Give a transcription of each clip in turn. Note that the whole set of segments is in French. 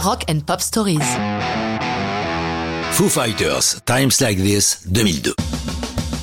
Rock and Pop Stories. Foo Fighters, Times Like This, 2002.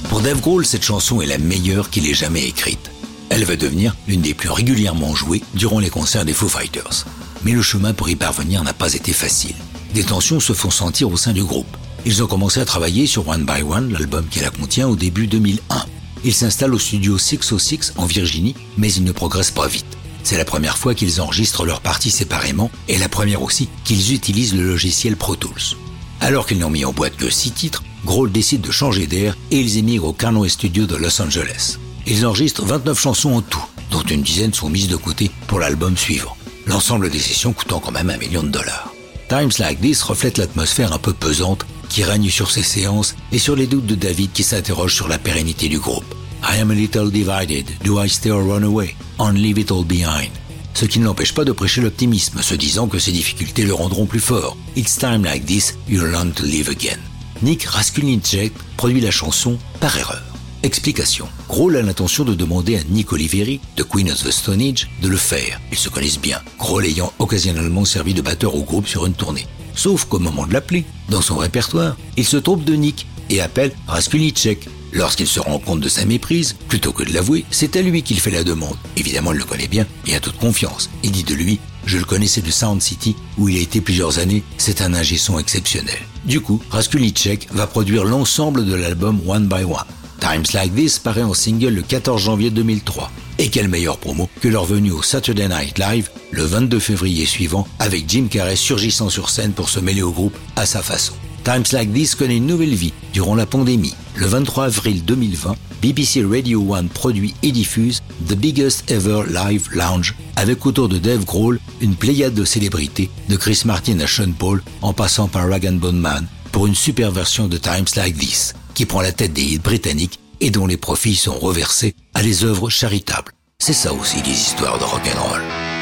Pour Dave Grohl, cette chanson est la meilleure qu'il ait jamais écrite. Elle va devenir l'une des plus régulièrement jouées durant les concerts des Foo Fighters. Mais le chemin pour y parvenir n'a pas été facile. Des tensions se font sentir au sein du groupe. Ils ont commencé à travailler sur One by One, l'album qui la contient, au début 2001. Ils s'installent au studio 606 en Virginie, mais ils ne progressent pas vite. C'est la première fois qu'ils enregistrent leurs parties séparément et la première aussi qu'ils utilisent le logiciel Pro Tools. Alors qu'ils n'ont mis en boîte que 6 titres, Grohl décide de changer d'air et ils émigrent au Conway Studio de Los Angeles. Ils enregistrent 29 chansons en tout, dont une dizaine sont mises de côté pour l'album suivant. L'ensemble des sessions coûtant quand même un million de dollars. Times Like This reflète l'atmosphère un peu pesante qui règne sur ces séances et sur les doutes de David qui s'interroge sur la pérennité du groupe. I am a little divided. Do I stay or run away? On leave it all behind. Ce qui ne l'empêche pas de prêcher l'optimisme, se disant que ces difficultés le rendront plus fort. It's time like this, you learn to live again. Nick Raskulinecek produit la chanson par erreur. Explication. Grohl a l'intention de demander à Nick Oliveri, de Queen of the Stone Age, de le faire. Ils se connaissent bien, Grohl ayant occasionnellement servi de batteur au groupe sur une tournée. Sauf qu'au moment de l'appeler, dans son répertoire, il se trompe de Nick et appelle Raskulinecek. Lorsqu'il se rend compte de sa méprise, plutôt que de l'avouer, c'est à lui qu'il fait la demande. Évidemment, il le connaît bien et a toute confiance. Il dit de lui je le connaissais de Sound City, où il a été plusieurs années, c'est un ingé exceptionnel. Du coup, Raskulicek va produire l'ensemble de l'album One by One. Times Like This paraît en single le 14 janvier 2003. Et quelle meilleure promo que leur venue au Saturday Night Live le 22 février suivant avec Jim Carrey surgissant sur scène pour se mêler au groupe à sa façon. Times Like This connaît une nouvelle vie durant la pandémie. Le 23 avril 2020, BBC Radio 1 produit et diffuse The Biggest Ever Live Lounge avec autour de Dave Grohl une pléiade de célébrités de Chris Martin à Sean Paul en passant par Rag Bone Man pour une super version de Times Like This qui prend la tête des hits britanniques et dont les profits sont reversés à des œuvres charitables. C'est ça aussi les histoires de rock'n'roll.